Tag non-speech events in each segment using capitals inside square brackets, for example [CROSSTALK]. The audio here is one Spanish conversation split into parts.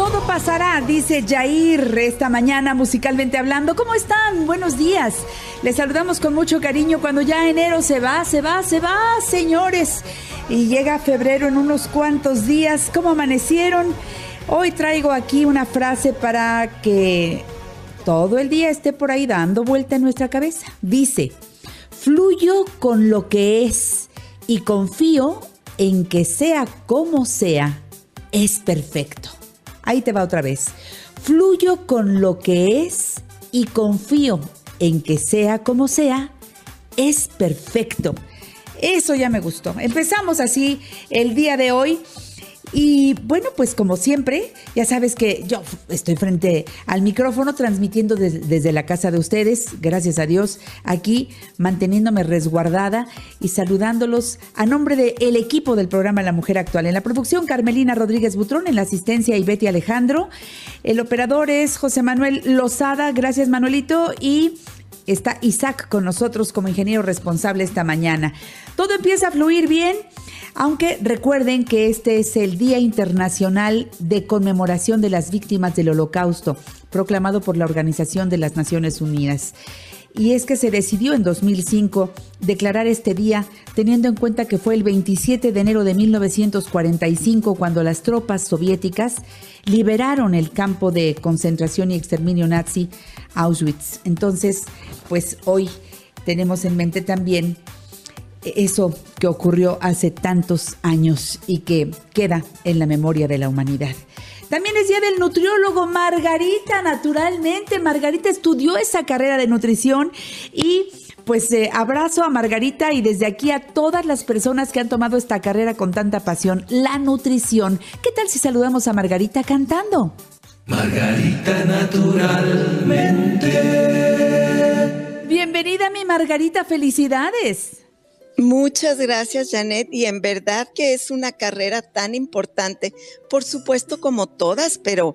Todo pasará, dice Jair esta mañana musicalmente hablando. ¿Cómo están? Buenos días. Les saludamos con mucho cariño cuando ya enero se va, se va, se va, señores. Y llega febrero en unos cuantos días. ¿Cómo amanecieron? Hoy traigo aquí una frase para que todo el día esté por ahí dando vuelta en nuestra cabeza. Dice, fluyo con lo que es y confío en que sea como sea, es perfecto. Ahí te va otra vez. Fluyo con lo que es y confío en que sea como sea, es perfecto. Eso ya me gustó. Empezamos así el día de hoy y bueno, pues como siempre, ya sabes que yo estoy frente al micrófono transmitiendo desde la casa de ustedes, gracias a Dios, aquí manteniéndome resguardada y saludándolos a nombre del equipo del programa La Mujer Actual. En la producción, Carmelina Rodríguez Butrón, en la asistencia, Betty Alejandro. El operador es José Manuel Lozada, gracias Manuelito, y está Isaac con nosotros como ingeniero responsable esta mañana. Todo empieza a fluir bien. Aunque recuerden que este es el Día Internacional de Conmemoración de las Víctimas del Holocausto, proclamado por la Organización de las Naciones Unidas. Y es que se decidió en 2005 declarar este día teniendo en cuenta que fue el 27 de enero de 1945 cuando las tropas soviéticas liberaron el campo de concentración y exterminio nazi Auschwitz. Entonces, pues hoy tenemos en mente también eso que ocurrió hace tantos años y que queda en la memoria de la humanidad. También es día del nutriólogo Margarita, naturalmente. Margarita estudió esa carrera de nutrición y pues eh, abrazo a Margarita y desde aquí a todas las personas que han tomado esta carrera con tanta pasión, la nutrición. ¿Qué tal si saludamos a Margarita cantando? Margarita naturalmente. Bienvenida mi Margarita, felicidades. Muchas gracias, Janet. Y en verdad que es una carrera tan importante, por supuesto como todas, pero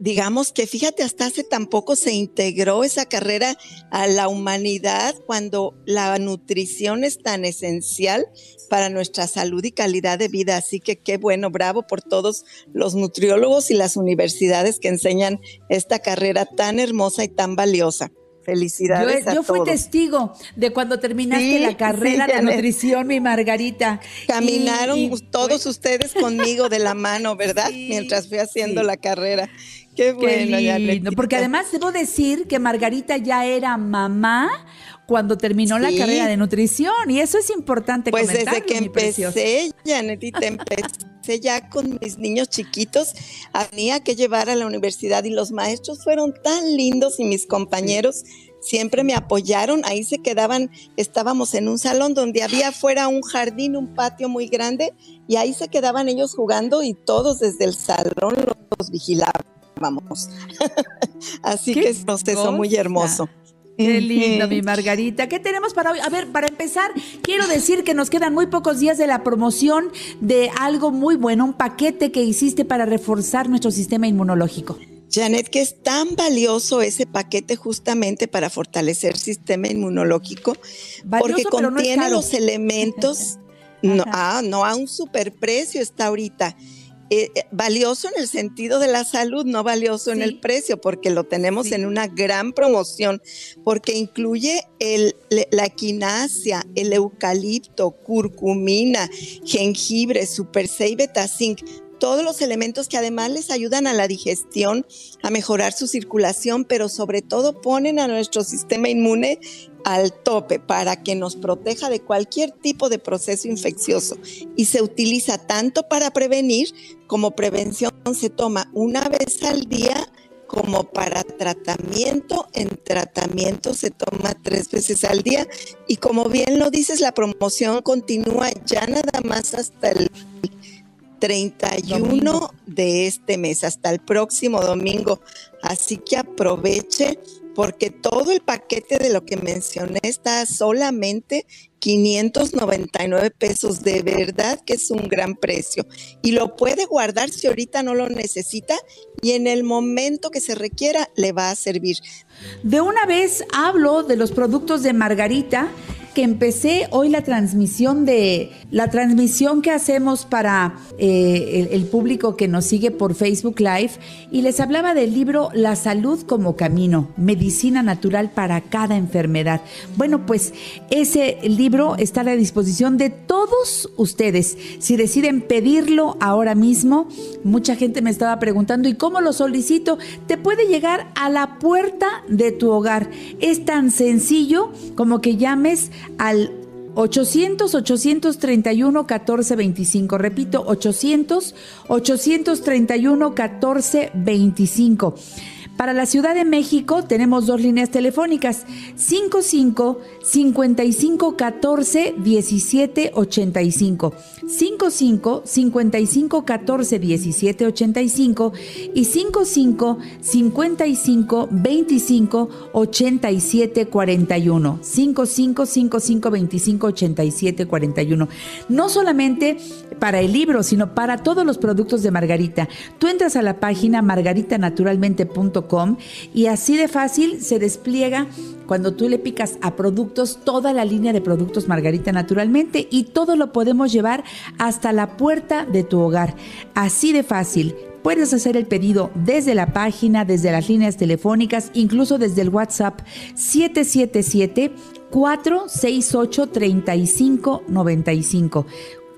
digamos que fíjate, hasta hace tampoco se integró esa carrera a la humanidad cuando la nutrición es tan esencial para nuestra salud y calidad de vida. Así que qué bueno, bravo por todos los nutriólogos y las universidades que enseñan esta carrera tan hermosa y tan valiosa. Felicidades. Yo, yo fui testigo de cuando terminaste la carrera de nutrición, mi Margarita. Caminaron todos ustedes conmigo de la mano, ¿verdad? Mientras fui haciendo la carrera. Qué bueno, Qué Porque además debo decir que Margarita ya era mamá cuando terminó la carrera de nutrición y eso es importante pues desde que empecé Janetita [LAUGHS] empecé ya con mis niños chiquitos tenía que llevar a la universidad y los maestros fueron tan lindos y mis compañeros siempre me apoyaron. Ahí se quedaban estábamos en un salón donde había afuera un jardín un patio muy grande y ahí se quedaban ellos jugando y todos desde el salón los vigilábamos. [LAUGHS] Así que es un proceso muy hermoso Qué lindo, mi Margarita. ¿Qué tenemos para hoy? A ver, para empezar, quiero decir que nos quedan muy pocos días de la promoción de algo muy bueno, un paquete que hiciste para reforzar nuestro sistema inmunológico. Janet, que es tan valioso ese paquete justamente para fortalecer el sistema inmunológico, porque contiene los elementos, [LAUGHS] no, ah, no a un superprecio está ahorita. Eh, eh, valioso en el sentido de la salud, no valioso en el precio, porque lo tenemos en una gran promoción, porque incluye el, la equinacia, el eucalipto, curcumina, jengibre, super 6 beta zinc, todos los elementos que además les ayudan a la digestión, a mejorar su circulación, pero sobre todo ponen a nuestro sistema inmune al tope para que nos proteja de cualquier tipo de proceso infeccioso y se utiliza tanto para prevenir como prevención. Se toma una vez al día como para tratamiento. En tratamiento se toma tres veces al día y como bien lo dices, la promoción continúa ya nada más hasta el 31 de este mes, hasta el próximo domingo. Así que aproveche porque todo el paquete de lo que mencioné está solamente 599 pesos. De verdad que es un gran precio. Y lo puede guardar si ahorita no lo necesita y en el momento que se requiera le va a servir. De una vez hablo de los productos de Margarita que empecé hoy la transmisión de la transmisión que hacemos para eh, el, público que nos sigue por Facebook Live y les hablaba del libro La salud como camino, medicina natural para cada enfermedad. Bueno, pues ese libro está a la disposición de todos ustedes. Si deciden pedirlo ahora mismo, mucha gente me estaba preguntando, ¿y cómo lo solicito? Te puede llegar a la puerta de tu hogar. Es tan sencillo como que llames al 800-831-1425. Repito, 800-831-1425. Para la Ciudad de México tenemos dos líneas telefónicas, 55 55 14 17 85, 55 55 14 17 85 y 55 55 25 87 41, 55 55 25 87 41. No solamente para el libro, sino para todos los productos de Margarita. Tú entras a la página margaritanaturalmente.com y así de fácil se despliega cuando tú le picas a productos toda la línea de productos Margarita naturalmente y todo lo podemos llevar hasta la puerta de tu hogar. Así de fácil. Puedes hacer el pedido desde la página, desde las líneas telefónicas, incluso desde el WhatsApp 777 468 3595.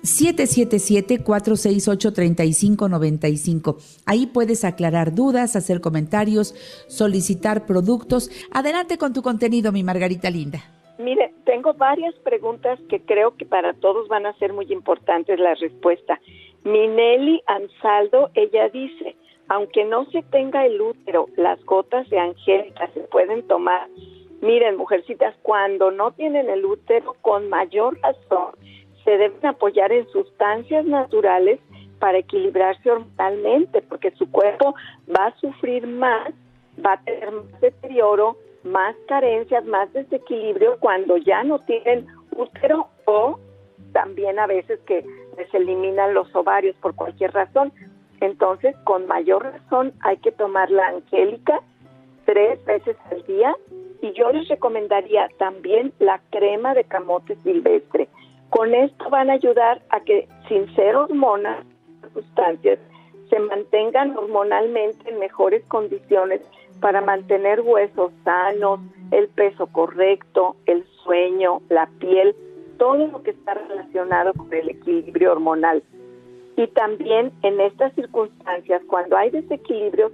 777-468-3595. Ahí puedes aclarar dudas, hacer comentarios, solicitar productos. Adelante con tu contenido, mi Margarita Linda. Mire, tengo varias preguntas que creo que para todos van a ser muy importantes la respuesta. Minelli Ansaldo, ella dice, aunque no se tenga el útero, las gotas de angélica se pueden tomar. Miren, mujercitas, cuando no tienen el útero, con mayor razón, se deben apoyar en sustancias naturales para equilibrarse hormonalmente, porque su cuerpo va a sufrir más, va a tener más deterioro, más carencias, más desequilibrio cuando ya no tienen útero o también a veces que les eliminan los ovarios por cualquier razón. Entonces, con mayor razón hay que tomar la angélica tres veces al día y yo les recomendaría también la crema de camote silvestre. Con esto van a ayudar a que sin ser hormonas, sustancias, se mantengan hormonalmente en mejores condiciones para mantener huesos sanos, el peso correcto, el sueño, la piel, todo lo que está relacionado con el equilibrio hormonal. Y también en estas circunstancias, cuando hay desequilibrios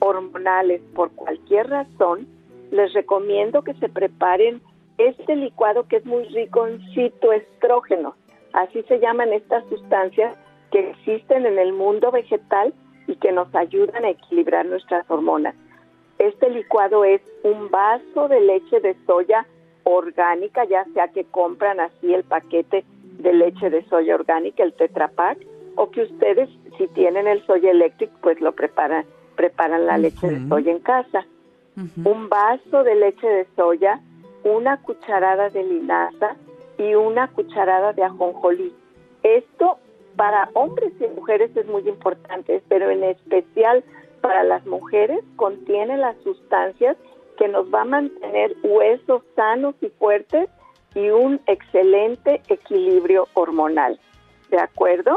hormonales por cualquier razón, les recomiendo que se preparen este licuado que es muy rico en fitoestrógenos, así se llaman estas sustancias que existen en el mundo vegetal y que nos ayudan a equilibrar nuestras hormonas. Este licuado es un vaso de leche de soya orgánica, ya sea que compran así el paquete de leche de soya orgánica, el Tetra Pak, o que ustedes, si tienen el soya eléctrico, pues lo preparan, preparan la leche de soya en casa. Un vaso de leche de soya una cucharada de linaza y una cucharada de ajonjolí. Esto para hombres y mujeres es muy importante, pero en especial para las mujeres contiene las sustancias que nos va a mantener huesos sanos y fuertes y un excelente equilibrio hormonal. ¿De acuerdo?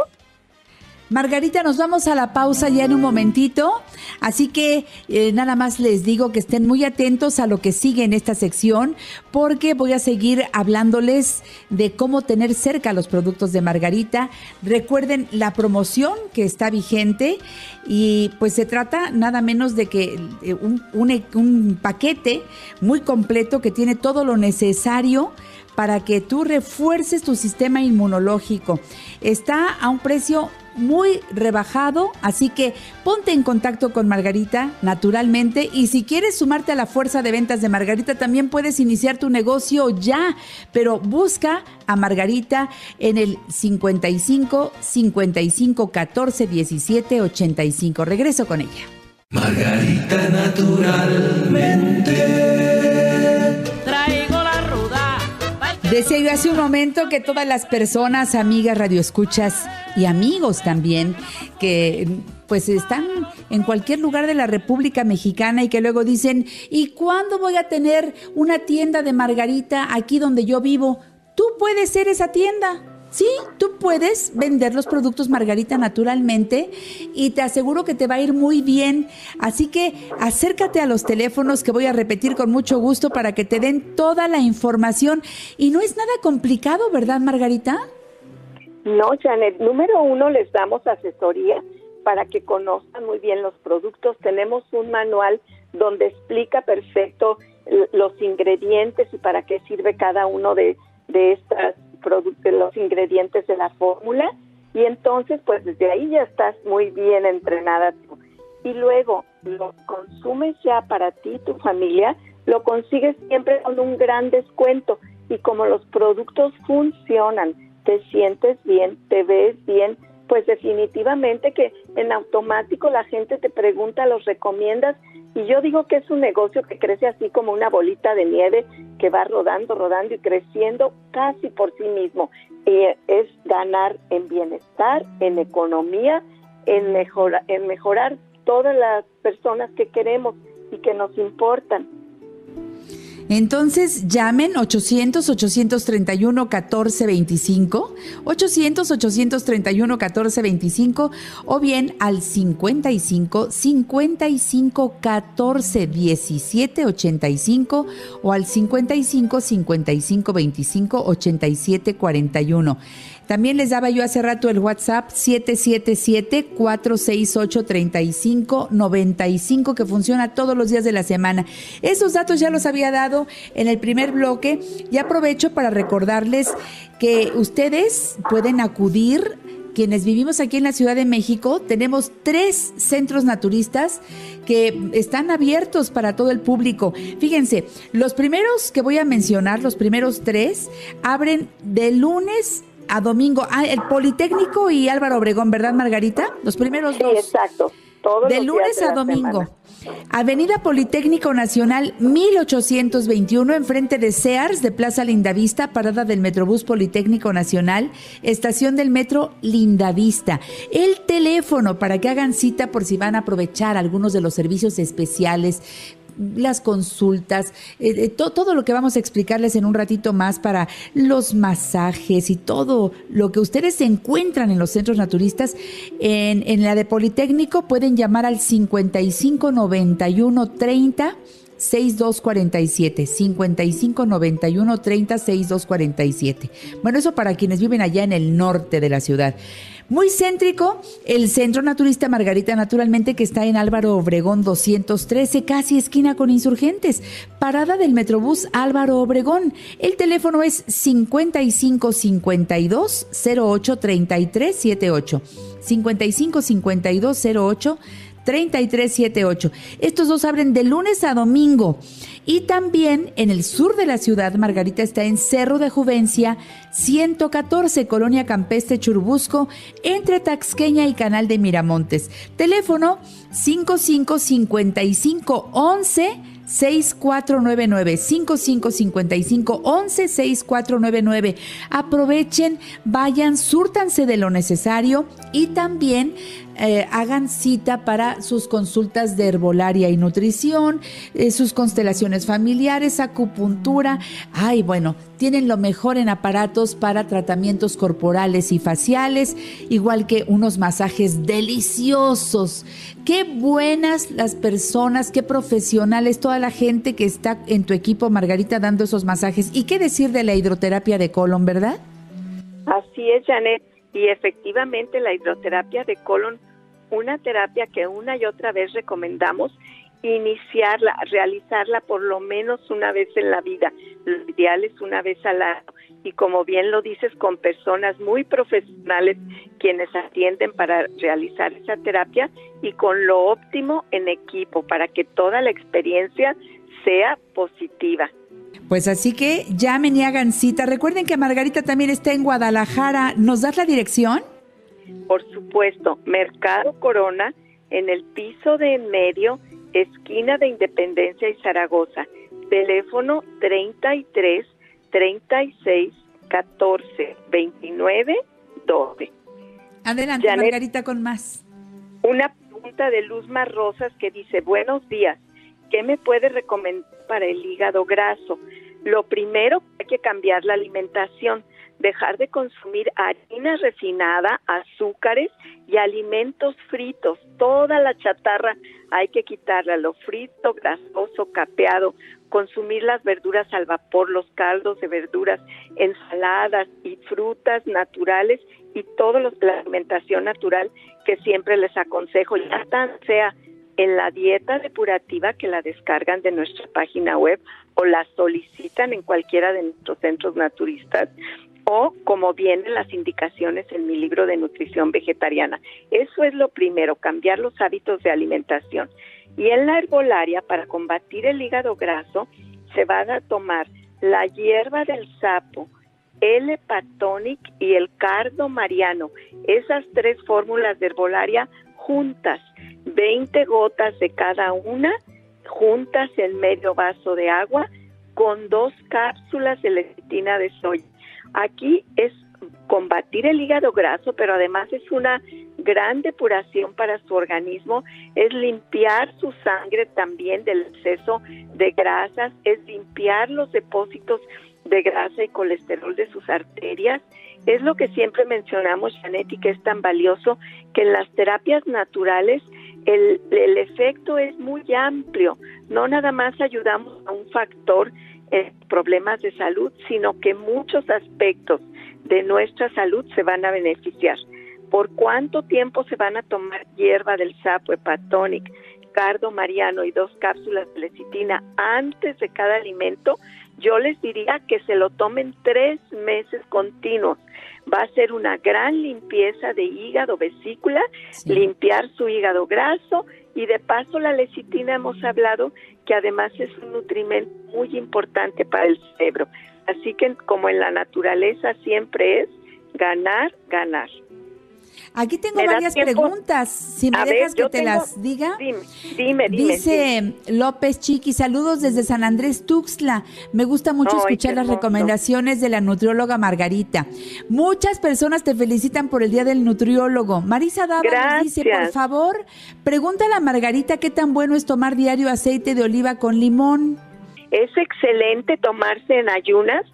Margarita, nos vamos a la pausa ya en un momentito, así que eh, nada más les digo que estén muy atentos a lo que sigue en esta sección, porque voy a seguir hablándoles de cómo tener cerca los productos de Margarita. Recuerden la promoción que está vigente y pues se trata nada menos de que eh, un, un paquete muy completo que tiene todo lo necesario para que tú refuerces tu sistema inmunológico. Está a un precio muy rebajado, así que ponte en contacto con Margarita naturalmente y si quieres sumarte a la fuerza de ventas de Margarita también puedes iniciar tu negocio ya, pero busca a Margarita en el 55 55 14 17 85. Regreso con ella. Margarita naturalmente. Traigo la ruda. Decía yo hace un momento que todas las personas, amigas, radioescuchas y amigos también, que pues están en cualquier lugar de la República Mexicana y que luego dicen, ¿y cuándo voy a tener una tienda de Margarita aquí donde yo vivo? Tú puedes ser esa tienda. Sí, tú puedes vender los productos Margarita naturalmente y te aseguro que te va a ir muy bien. Así que acércate a los teléfonos que voy a repetir con mucho gusto para que te den toda la información. Y no es nada complicado, ¿verdad, Margarita? No, Janet. Número uno, les damos asesoría para que conozcan muy bien los productos. Tenemos un manual donde explica perfecto los ingredientes y para qué sirve cada uno de, de estas de los ingredientes de la fórmula y entonces pues desde ahí ya estás muy bien entrenada tú. Y luego lo consumes ya para ti, tu familia, lo consigues siempre con un gran descuento y como los productos funcionan, te sientes bien, te ves bien, pues definitivamente que en automático la gente te pregunta, los recomiendas y yo digo que es un negocio que crece así como una bolita de nieve que va rodando, rodando y creciendo casi por sí mismo. Y es ganar en bienestar, en economía, en mejorar todas las personas que queremos y que nos importan. Entonces llamen 800-831-1425, 800-831-1425 o bien al 55 55 14 17 85 o al 55 55 25 87 41. También les daba yo hace rato el WhatsApp 777-468-3595 que funciona todos los días de la semana. Esos datos ya los había dado en el primer bloque y aprovecho para recordarles que ustedes pueden acudir quienes vivimos aquí en la Ciudad de México, tenemos tres centros naturistas que están abiertos para todo el público. Fíjense, los primeros que voy a mencionar, los primeros tres, abren de lunes a domingo. Ah, el Politécnico y Álvaro Obregón, ¿verdad, Margarita? Los primeros sí, dos. exacto. de lunes a domingo. Avenida Politécnico Nacional 1821, enfrente de Sears, de Plaza Lindavista, parada del Metrobús Politécnico Nacional, estación del metro Lindavista. El teléfono para que hagan cita por si van a aprovechar algunos de los servicios especiales las consultas, eh, eh, todo lo que vamos a explicarles en un ratito más para los masajes y todo lo que ustedes encuentran en los centros naturistas. En, en la de Politécnico pueden llamar al 55 91 30 6247 55 91 30 6247. Bueno, eso para quienes viven allá en el norte de la ciudad. Muy céntrico, el Centro Naturista Margarita, naturalmente, que está en Álvaro Obregón 213, casi esquina con insurgentes. Parada del Metrobús Álvaro Obregón. El teléfono es 5552 08 33 78. 5552 08 3378. Estos dos abren de lunes a domingo. Y también en el sur de la ciudad, Margarita está en Cerro de Juvencia, 114, Colonia Campestre Churubusco, entre Taxqueña y Canal de Miramontes. Teléfono 5555 11 6499 5555 11 6499. Aprovechen, vayan, súrtanse de lo necesario y también eh, hagan cita para sus consultas de herbolaria y nutrición, eh, sus constelaciones familiares, acupuntura. Ay, bueno, tienen lo mejor en aparatos para tratamientos corporales y faciales, igual que unos masajes deliciosos. Qué buenas las personas, qué profesionales, toda la gente que está en tu equipo, Margarita, dando esos masajes. ¿Y qué decir de la hidroterapia de colon, verdad? Así es, Janet y efectivamente la hidroterapia de colon, una terapia que una y otra vez recomendamos iniciarla, realizarla por lo menos una vez en la vida. Lo ideal es una vez al año. Y como bien lo dices, con personas muy profesionales quienes atienden para realizar esa terapia y con lo óptimo en equipo para que toda la experiencia sea positiva. Pues así que llamen y hagan cita. Recuerden que Margarita también está en Guadalajara. ¿Nos das la dirección? Por supuesto, Mercado Corona, en el piso de en medio, esquina de Independencia y Zaragoza. Teléfono 33 36 14 29 12. Adelante, Margarita, con más. Una pregunta de Luzma Rosas que dice, buenos días, ¿qué me puede recomendar para el hígado graso? Lo primero, hay que cambiar la alimentación, dejar de consumir harina refinada, azúcares y alimentos fritos. Toda la chatarra hay que quitarla, lo frito, grasoso, capeado, consumir las verduras al vapor, los caldos de verduras, ensaladas y frutas naturales y toda la alimentación natural que siempre les aconsejo, ya tan sea en la dieta depurativa que la descargan de nuestra página web o la solicitan en cualquiera de nuestros centros naturistas o como vienen las indicaciones en mi libro de nutrición vegetariana. Eso es lo primero, cambiar los hábitos de alimentación. Y en la herbolaria, para combatir el hígado graso, se van a tomar la hierba del sapo, el hepatonic y el cardo mariano. Esas tres fórmulas de herbolaria juntas, 20 gotas de cada una, juntas en medio vaso de agua con dos cápsulas de lecitina de soya. Aquí es combatir el hígado graso, pero además es una gran depuración para su organismo, es limpiar su sangre también del exceso de grasas, es limpiar los depósitos de grasa y colesterol de sus arterias. Es lo que siempre mencionamos, Janet, y que es tan valioso, que en las terapias naturales el, efecto es muy amplio. No nada más ayudamos a un factor en problemas de salud, sino que muchos aspectos de nuestra salud se van a beneficiar. ¿Por cuánto tiempo se van a tomar hierba del sapo, hepatonic, cardo mariano y dos cápsulas de lecitina antes de cada alimento? Yo les diría que se lo tomen tres meses continuos. Va a ser una gran limpieza de hígado, vesícula, limpiar su hígado graso y de paso la lecitina hemos hablado que además es un nutrimento muy importante para el cerebro. Así que como en la naturaleza siempre es ganar, ganar. Aquí tengo varias preguntas. Si me dejas que te las diga. Dime, dime, Dice López Chiqui, saludos desde San Andrés Tuxtla. Me gusta mucho escuchar las recomendaciones de la nutrióloga Margarita. Muchas personas te felicitan por el Día del Nutriólogo. Marisa Dava dice, por favor, pregúntale a Margarita qué tan bueno es tomar diario aceite de oliva con limón. Es excelente tomarse en ayunas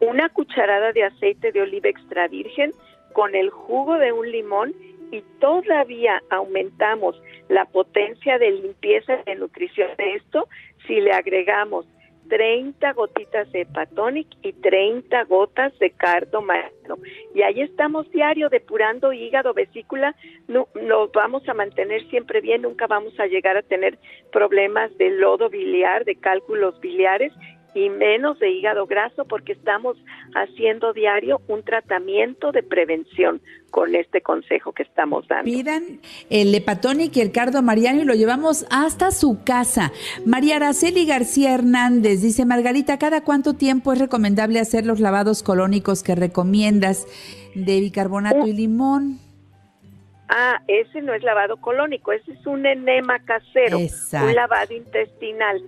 una cucharada de aceite de oliva extra virgen con el jugo de un limón y todavía aumentamos la potencia de limpieza y de nutrición de esto si le agregamos 30 gotitas de hepatonic y 30 gotas de cardo Y ahí estamos diario depurando hígado, vesícula, no, nos vamos a mantener siempre bien, nunca vamos a llegar a tener problemas de lodo biliar, de cálculos biliares y menos de hígado graso porque estamos haciendo diario un tratamiento de prevención con este consejo que estamos dando. Pidan el Lepatonic y el Cardo Mariano y lo llevamos hasta su casa. María Araceli García Hernández dice, Margarita, ¿cada cuánto tiempo es recomendable hacer los lavados colónicos que recomiendas de bicarbonato y limón? Ah, ese no es lavado colónico, ese es un enema casero, un lavado intestinal.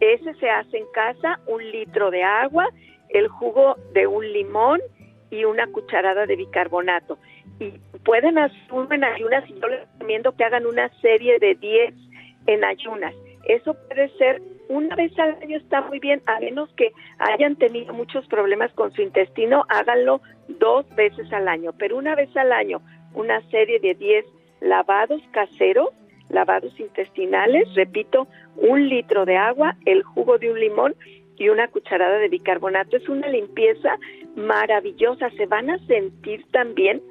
Ese se hace en casa, un litro de agua, el jugo de un limón y una cucharada de bicarbonato. Y pueden hacer en ayunas y yo les recomiendo que hagan una serie de 10 en ayunas. Eso puede ser una vez al año está muy bien, a menos que hayan tenido muchos problemas con su intestino, háganlo dos veces al año, pero una vez al año, una serie de 10 lavados caseros lavados intestinales, repito, un litro de agua, el jugo de un limón y una cucharada de bicarbonato. Es una limpieza maravillosa. Se van a sentir también,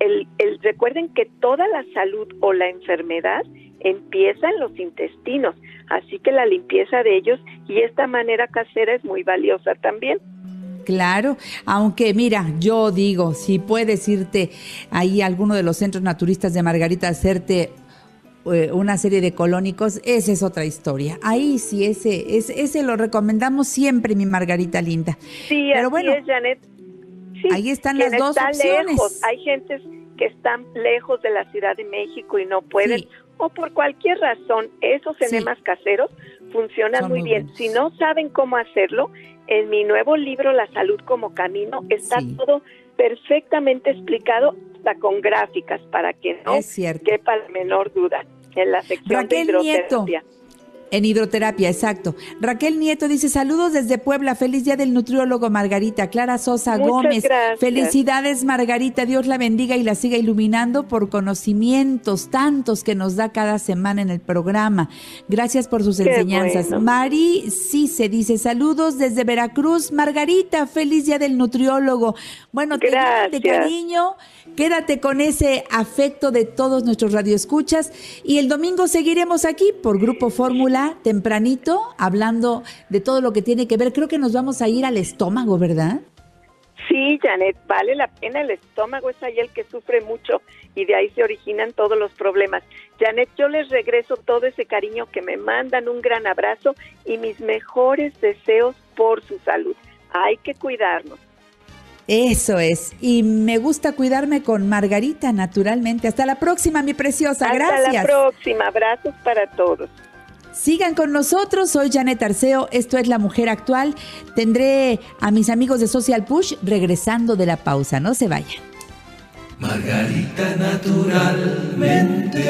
el, el, recuerden que toda la salud o la enfermedad empieza en los intestinos, así que la limpieza de ellos y esta manera casera es muy valiosa también. Claro, aunque mira, yo digo, si puedes irte ahí a alguno de los centros naturistas de Margarita hacerte una serie de colónicos, esa es otra historia. Ahí sí, ese, ese, ese lo recomendamos siempre, mi Margarita linda. Sí, Pero bueno, Janet. ahí están las dos opciones. Hay gente que están lejos de la Ciudad de México y no pueden, o por cualquier razón, esos enemas caseros funcionan muy, bien. Si no saben cómo hacerlo, en mi nuevo libro La salud como camino está todo perfectamente explicado hasta con gráficas para que no quepa la menor duda en la sección de hidroterapia. En hidroterapia, exacto. Raquel Nieto dice, saludos desde Puebla, feliz día del nutriólogo Margarita. Clara Sosa Gómez, felicidades Margarita, Dios la bendiga y la siga iluminando por conocimientos tantos que nos da cada semana en el programa. Gracias por sus enseñanzas. Mari sí se dice, saludos desde Veracruz. Margarita, feliz día del nutriólogo. Bueno, te de cariño, quédate con ese afecto de todos nuestros radioescuchas y el domingo seguiremos aquí por Grupo Fórmula tempranito, hablando de todo lo que tiene que ver. Creo que nos vamos a ir al estómago, ¿verdad? Sí, Janet, vale la pena. El estómago es ahí el que sufre mucho y de ahí se originan todos los problemas. Janet, yo les regreso todo ese cariño que me mandan, un gran abrazo y mis mejores deseos por su salud. Hay que cuidarnos. Eso es. Y me gusta cuidarme con Margarita, naturalmente. Hasta la próxima, mi preciosa. Gracias. Hasta la próxima. Abrazos para todos. Sigan con nosotros, soy Janet Arceo, esto es La Mujer Actual. Tendré a mis amigos de Social Push regresando de la pausa, no se vayan. Margarita naturalmente.